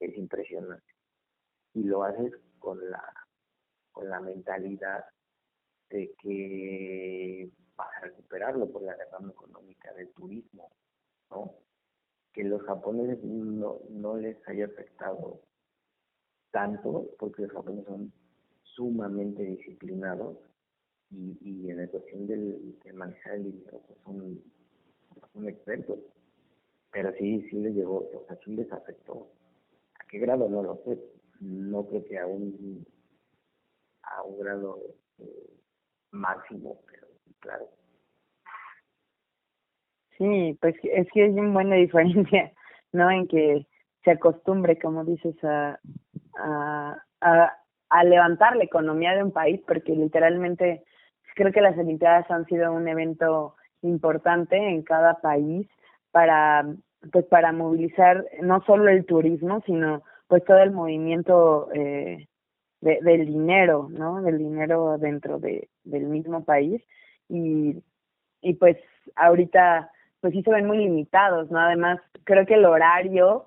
es impresionante y lo haces con la con la mentalidad de que vas a recuperarlo por la derrama económica del turismo, ¿no? Que los japoneses no, no les haya afectado tanto, porque los japoneses son sumamente disciplinados y, y en la cuestión del, de manejar el dinero pues son, son expertos. Pero sí, sí les llegó, o sea, sí les afectó. ¿A qué grado? No lo sé. No creo que a un, a un grado eh, máximo, pero claro. Sí, pues es que hay una buena diferencia, ¿no? En que se acostumbre, como dices, a, a, a, a levantar la economía de un país, porque literalmente creo que las Olimpiadas han sido un evento importante en cada país para pues para movilizar no solo el turismo sino pues todo el movimiento eh, de, del dinero no del dinero dentro de del mismo país. Y y pues ahorita pues sí se ven muy limitados no además creo que el horario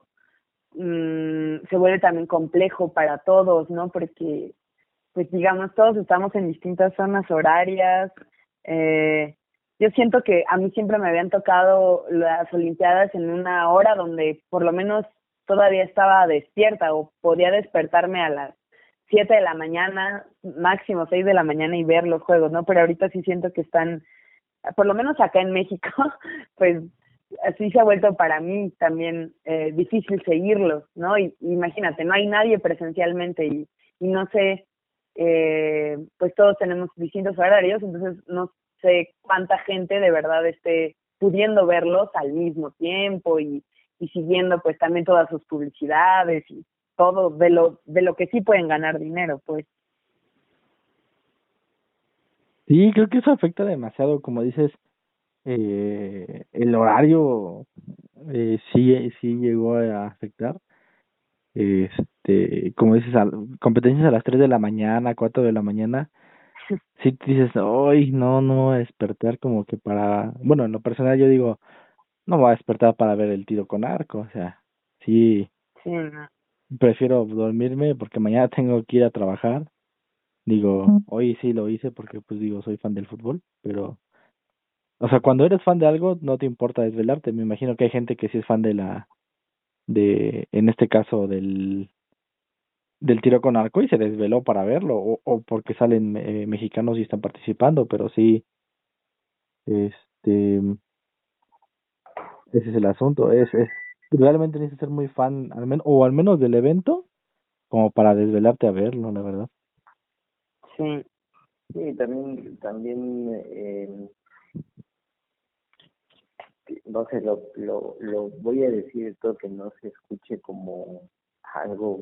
mmm, se vuelve también complejo para todos no porque pues digamos, todos estamos en distintas zonas horarias. Eh, yo siento que a mí siempre me habían tocado las Olimpiadas en una hora donde por lo menos todavía estaba despierta o podía despertarme a las 7 de la mañana, máximo 6 de la mañana y ver los juegos, ¿no? Pero ahorita sí siento que están, por lo menos acá en México, pues así se ha vuelto para mí también eh, difícil seguirlos, ¿no? Y imagínate, no hay nadie presencialmente y, y no sé eh, pues todos tenemos distintos horarios, entonces no sé cuánta gente de verdad esté pudiendo verlos al mismo tiempo y, y siguiendo pues también todas sus publicidades y todo de lo de lo que sí pueden ganar dinero pues. Sí creo que eso afecta demasiado como dices eh, el horario eh, sí sí llegó a afectar. Este, como dices, a, competencias a las 3 de la mañana, 4 de la mañana, si sí dices, hoy no, no despertar como que para, bueno, en lo personal yo digo, no voy a despertar para ver el tiro con arco, o sea, sí, sí no. Prefiero dormirme porque mañana tengo que ir a trabajar. Digo, hoy sí lo hice porque pues digo, soy fan del fútbol, pero o sea, cuando eres fan de algo no te importa desvelarte. Me imagino que hay gente que sí es fan de la de en este caso del del tiro con arco y se desveló para verlo o, o porque salen eh, mexicanos y están participando, pero sí este ese es el asunto, es, es realmente necesitas ser muy fan al menos o al menos del evento como para desvelarte a verlo, la verdad. Sí. Sí, también también eh, no sé, lo, lo, lo voy a decir esto que no se escuche como algo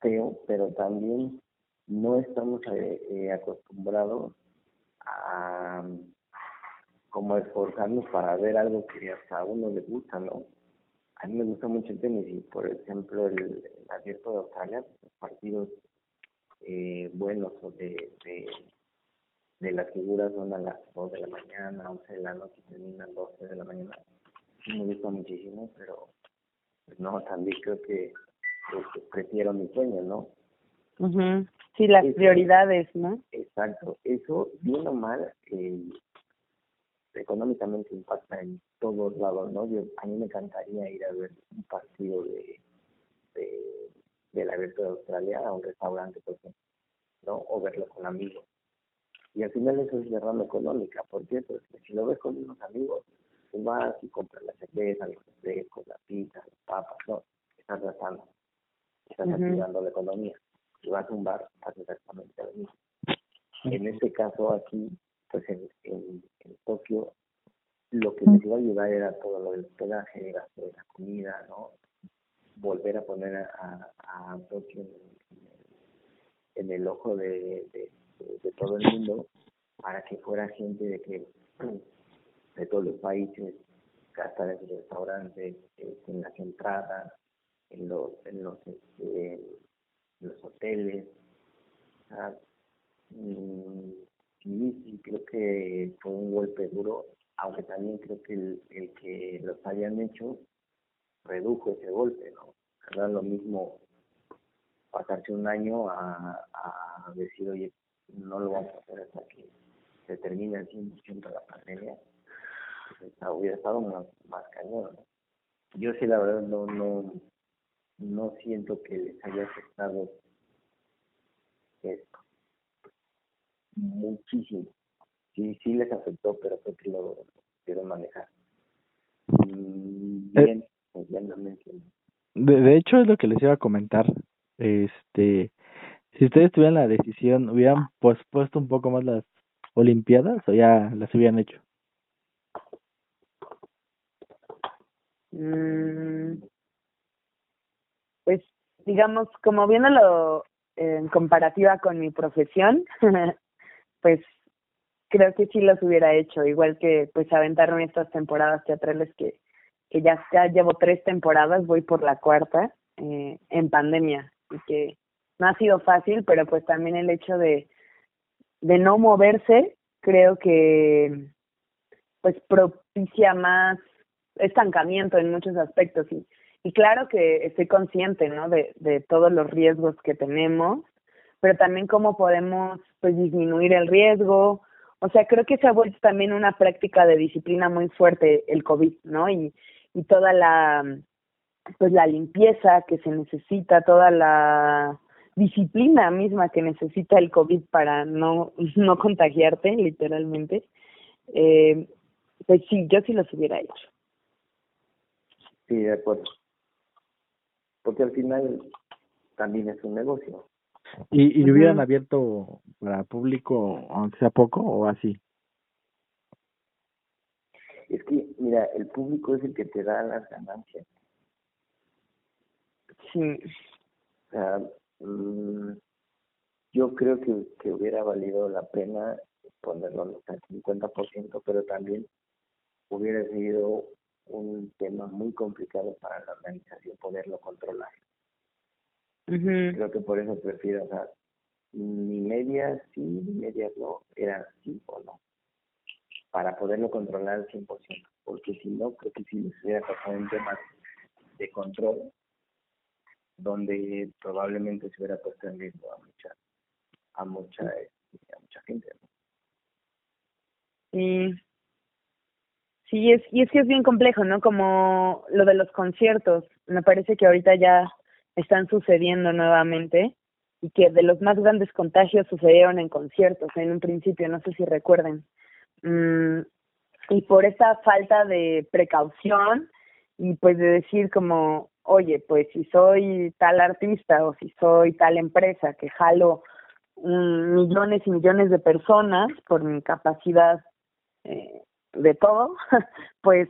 feo, pero también no estamos eh, eh, acostumbrados a como esforzarnos para ver algo que hasta a uno le gusta, ¿no? A mí me gusta mucho el tenis y, por ejemplo, el, abierto de Australia, los partidos eh, buenos o de, de, de las figuras son a las 2 de la mañana, 11 de la noche y terminan 12 de la mañana. me gusta muchísimo, pero pues, no, también creo que este, prefiero mi sueño, ¿no? mhm Sí, las prioridades, ¿no? Exacto. Eso, bien o mal, eh, económicamente impacta en todos lados, ¿no? Yo, a mí me encantaría ir a ver un partido de, de, de la de Australia a un restaurante, por ejemplo, ¿no? O verlo con amigos. Y al final eso es derrama económica, ¿por qué? Porque si lo ves con unos amigos, tú vas y compras la cerveza, los refrescos, la pizza, las papas, no, estás gastando, estás activando la economía. Si vas a un bar, haces exactamente lo mismo. En este caso aquí, pues en, en, Tokio, lo que les iba a ayudar era todo lo del hospedaje, gasto de la comida, ¿no? Volver a poner a, a, Tokio en el, ojo de, de, de, todo el mundo para que fuera gente de que de todos los países gastar en los restaurantes, en las entradas, en los en los este, los hoteles. Mm, sí, creo que fue un golpe duro, aunque también creo que el, el que los hayan hecho redujo ese golpe, ¿no? Era lo mismo pasarse un año a, a decir, oye, no lo vamos a hacer hasta que se termine el 100% de la pandemia, pues hubiera estado más, más cañón. Yo sí, la verdad, no, no, no siento que les haya afectado esto muchísimo. Sí, sí les afectó, pero creo que lo quiero manejar. Mm, bien, eh, de, de hecho, es lo que les iba a comentar. Este, si ustedes tuvieran la decisión, ¿hubieran pospuesto un poco más las Olimpiadas o ya las hubieran hecho? Mm, pues, digamos, como viéndolo en comparativa con mi profesión, pues creo que sí los hubiera hecho, igual que pues aventaron estas temporadas teatrales que, que ya, ya llevo tres temporadas, voy por la cuarta eh, en pandemia y que no ha sido fácil, pero pues también el hecho de, de no moverse creo que pues propicia más estancamiento en muchos aspectos y, y claro que estoy consciente no de, de todos los riesgos que tenemos pero también cómo podemos pues disminuir el riesgo. O sea, creo que se ha vuelto también una práctica de disciplina muy fuerte el COVID, ¿no? Y, y toda la pues la limpieza que se necesita, toda la disciplina misma que necesita el COVID para no, no contagiarte, literalmente, eh, pues sí, yo sí los hubiera hecho. Sí, de acuerdo. Porque al final también es un negocio. ¿Y, y lo hubieran abierto para público, aunque sea poco, o así? Es que, mira, el público es el que te da las ganancias. Sí. O sea, mm, yo creo que, que hubiera valido la pena ponerlo al 50%, pero también hubiera sido un tema muy complicado para la organización poderlo controlar. Creo que por eso prefiero, o sea, ni medias sí, ni medias no, era sí o no, para poderlo controlar al 100%, porque si no, creo que si les hubiera pasado un tema de control, donde probablemente se hubiera puesto en riesgo a mucha a mucha este, a mucha gente Sí. Sí, es, y es que es bien complejo, ¿no? Como lo de los conciertos. Me parece que ahorita ya están sucediendo nuevamente y que de los más grandes contagios sucedieron en conciertos en un principio, no sé si recuerden. Mm, y por esa falta de precaución y pues de decir como, oye, pues si soy tal artista o si soy tal empresa que jalo mm, millones y millones de personas por mi capacidad eh, de todo, pues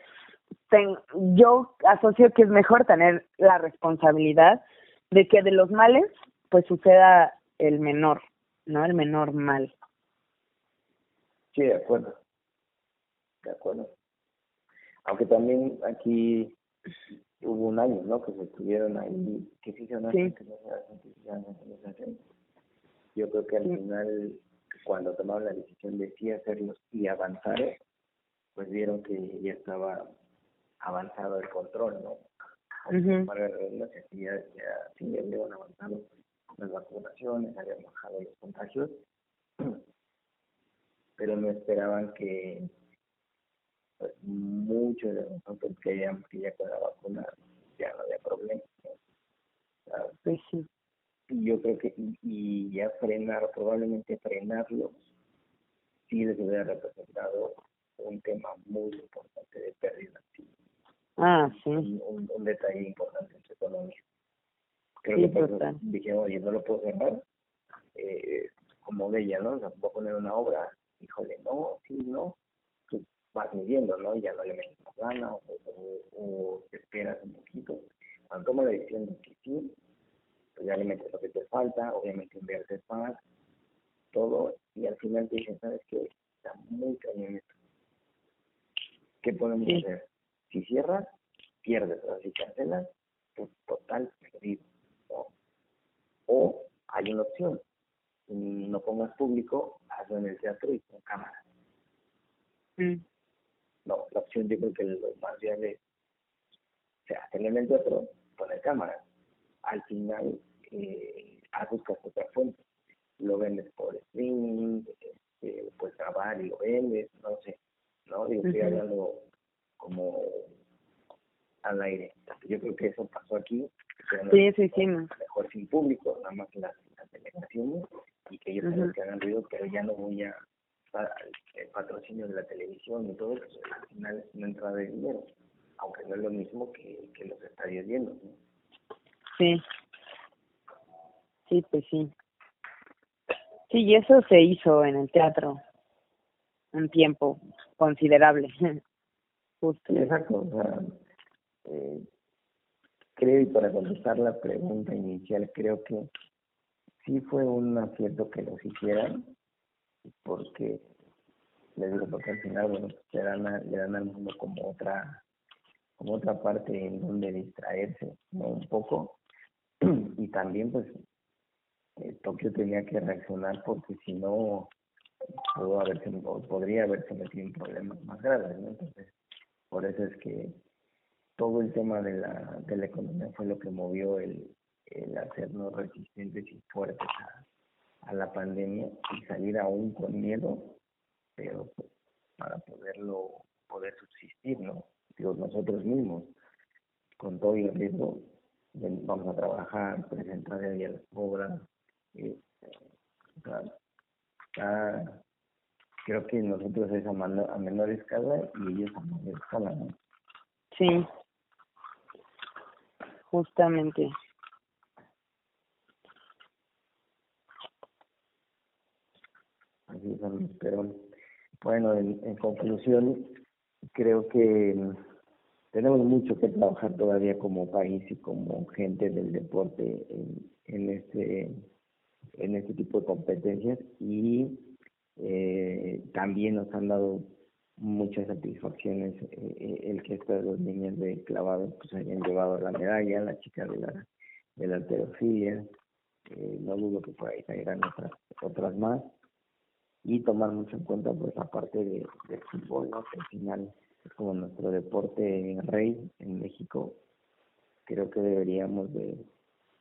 ten, yo asocio que es mejor tener la responsabilidad de que de los males pues suceda el menor, ¿no? El menor mal. Sí, de acuerdo. De acuerdo. Aunque también aquí hubo un año, ¿no? Que se estuvieron ahí, que sí se no se Yo creo que al final, cuando tomaron la decisión de sí hacerlos y avanzar, pues vieron que ya estaba avanzado el control, ¿no? Para las ya, ya, sí, ya habían avanzado las vacunaciones, habían bajado los contagios, pero no esperaban que pues muchos de nosotros creíamos que ya con la vacuna ya no había problema. Pues sí. Y yo creo que, y, ya frenar, probablemente frenarlos, sí les hubiera representado un tema muy importante de pérdida. Ah, sí. Un, un, detalle importante en su economía. Creo que dije, oye, no lo puedo cerrar, eh, como de ella, ¿no? O voy a poner una obra, híjole, no, sí, no, vas midiendo, ¿no? Ya no le metes más gana o, o, te esperas un poquito. Cuando tomas la decisión de que sí, pues ya le metes lo que te falta, obviamente inviertes más, todo, y al final te dicen, ¿sabes qué? Está muy cañón esto. ¿Qué podemos hacer? Si cierras, pierdes, pero si cancelas, pues total perdido. ¿no? O hay una opción, no pongas público, hazlo en el teatro y con cámara. Mm no, la opción yo creo que lo más viable es, o sea, tener el otro, poner cámara. Al final, eh, buscas otra fuente. Lo vendes por streaming, este, puedes grabar y lo vendes, no sé, ¿no? Digo, estoy hablando como al aire. Yo creo que eso pasó aquí. sí, sí, sí. Mejor sin público, nada más las, las delegaciones y que ellos uh que hagan ruido, pero ya no voy a el patrocinio de la televisión y todo, pues al final es una entrada de dinero, aunque no es lo mismo que, que los estadios llenos. ¿no? Sí, sí, pues sí. Sí, y eso se hizo en el teatro un tiempo considerable. Justo. exacto. O sea, eh, creo, y para contestar la pregunta inicial, creo que sí fue un acierto que los hicieran, porque le digo porque al final bueno le dan le dan al mundo como otra como otra parte en donde distraerse ¿no? un poco y también pues eh, Tokio tenía que reaccionar porque si no pudo haberse podría haberse metido en problemas más graves ¿no? entonces por eso es que todo el tema de la de la economía fue lo que movió el el hacernos resistentes y fuertes a, a la pandemia y salir aún con miedo, pero pues, para poderlo, poder subsistir, ¿no? Digo, nosotros mismos, con todo el riesgo, vamos a trabajar, presentar ahí las obras, eh, creo que nosotros es a, a menor escala y ellos a mayor escala, ¿no? Sí, justamente. pero bueno, en, conclusión, creo que tenemos mucho que trabajar todavía como país y como gente del deporte en, en este en este tipo de competencias y eh, también nos han dado muchas satisfacciones eh, eh, el que estas dos niñas de clavado pues hayan llevado la medalla, la chica de la de la alterofilia, no dudo que por ahí salgan otras otras más y tomar mucho en cuenta pues la parte de, del fútbol, que al final es como nuestro deporte rey en México. Creo que deberíamos de,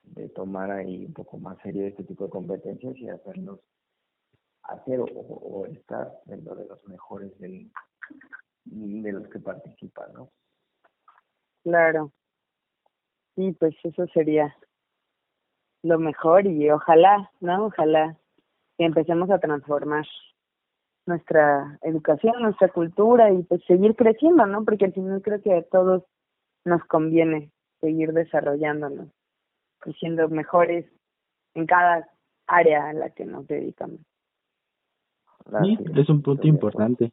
de tomar ahí un poco más serio este tipo de competencias y hacerlos hacer o, o estar dentro de los mejores del, de los que participan, ¿no? Claro. Sí, pues eso sería lo mejor y ojalá, ¿no? Ojalá que empecemos a transformar nuestra educación, nuestra cultura y pues seguir creciendo, ¿no? Porque al final creo que a todos nos conviene seguir desarrollándonos y siendo mejores en cada área a la que nos dedicamos. Sí, es un punto importante.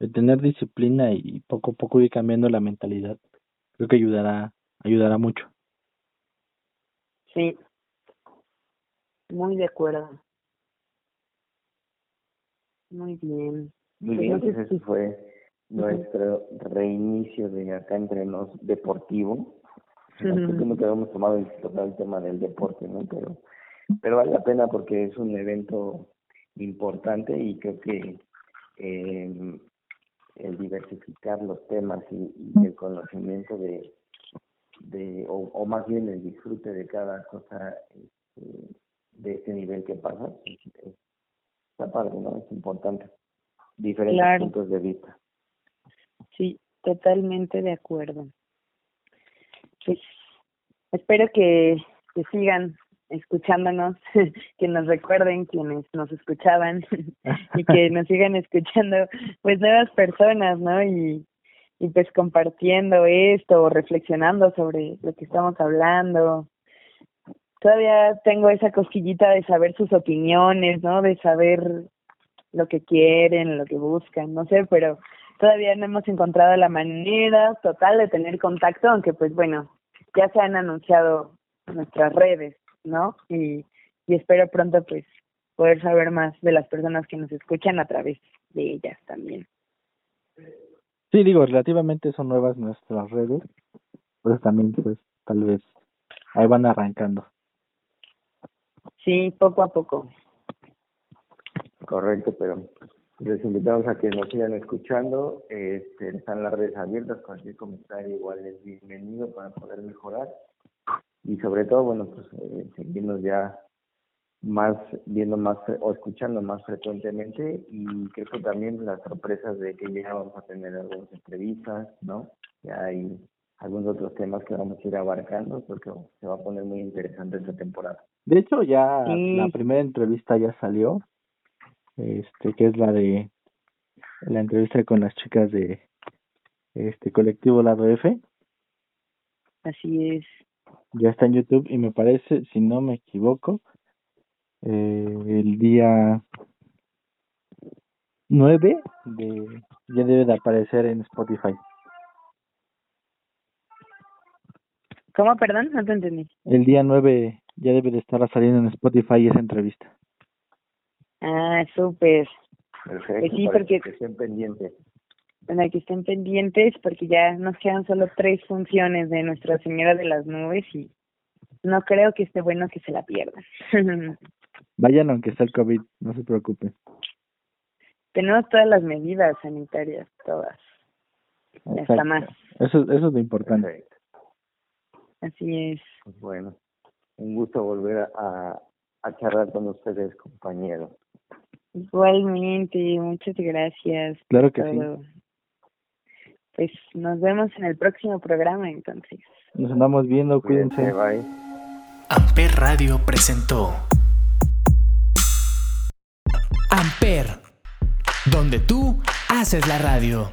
El tener disciplina y poco a poco ir cambiando la mentalidad. Creo que ayudará, ayudará mucho. Sí, muy de acuerdo. Muy bien. Muy Pues bien, no sé pues fue nuestro reinicio de acá entre nos deportivo. No que habíamos tomado tocar el tema del deporte, ¿no? Pero, pero vale la pena porque es un evento importante y creo que eh, el diversificar los temas y, y el conocimiento de, de o, o más bien el disfrute de cada cosa este, de este nivel que pasa, es- está padre, ¿no? Es importante. Diferentes Claro. puntos de vista. Sí, totalmente de acuerdo. Pues espero que, que sigan escuchándonos, que nos recuerden quienes nos escuchaban y que nos sigan escuchando pues nuevas personas, ¿no? Y, y pues compartiendo esto o reflexionando sobre lo que estamos hablando. Todavía tengo esa cosquillita de saber sus opiniones, ¿no? De saber lo que quieren, lo que buscan, no sé, pero todavía no hemos encontrado la manera total de tener contacto, aunque pues bueno, ya se han anunciado nuestras redes, ¿no? Y, y espero pronto pues poder saber más de las personas que nos escuchan a través de ellas también. Sí, digo, relativamente son nuevas nuestras redes, pues también, pues, tal vez ahí van arrancando. Sí, poco a poco. Correcto, pero les invitamos a que nos sigan escuchando. Este, están las redes abiertas, cualquier comentario igual es bienvenido para poder mejorar. Y sobre todo, bueno, pues eh, seguirnos ya más, viendo más o escuchando más frecuentemente y creo que también las sorpresas de que ya vamos a tener algunas entrevistas, ¿no? Ya hay algunos otros temas que vamos a ir abarcando porque se va a poner muy interesante esta temporada. De hecho, ya Sí. la primera entrevista ya salió, este, que es la de la entrevista con las chicas de este colectivo Lado F, Así es. Ya está en YouTube y me parece, si no me equivoco, eh, el día 9 de ya debe de aparecer en Spotify. ¿Cómo, perdón? No te entendí. El día 9 ya debe de estar saliendo en Spotify esa entrevista. Ah, súper. Perfecto, Pues sí, porque- que estén pendientes. Bueno, que estén pendientes porque ya nos quedan solo tres funciones de Nuestra Señora de las Nubes y no creo que esté bueno que se la pierdan. Vayan aunque está el COVID, no se preocupen. Tenemos todas las medidas sanitarias, todas. Ya está Exacto. más. Eso, eso es lo importante. Perfecto. Así es. Pues bueno, un gusto volver a, a charlar con ustedes, compañeros. Igualmente, muchas gracias. Claro que sí. Pues nos vemos en el próximo programa entonces. Nos andamos viendo, cuídense. Cuídense, bye. Amper Radio presentó Amper, donde tú haces la radio.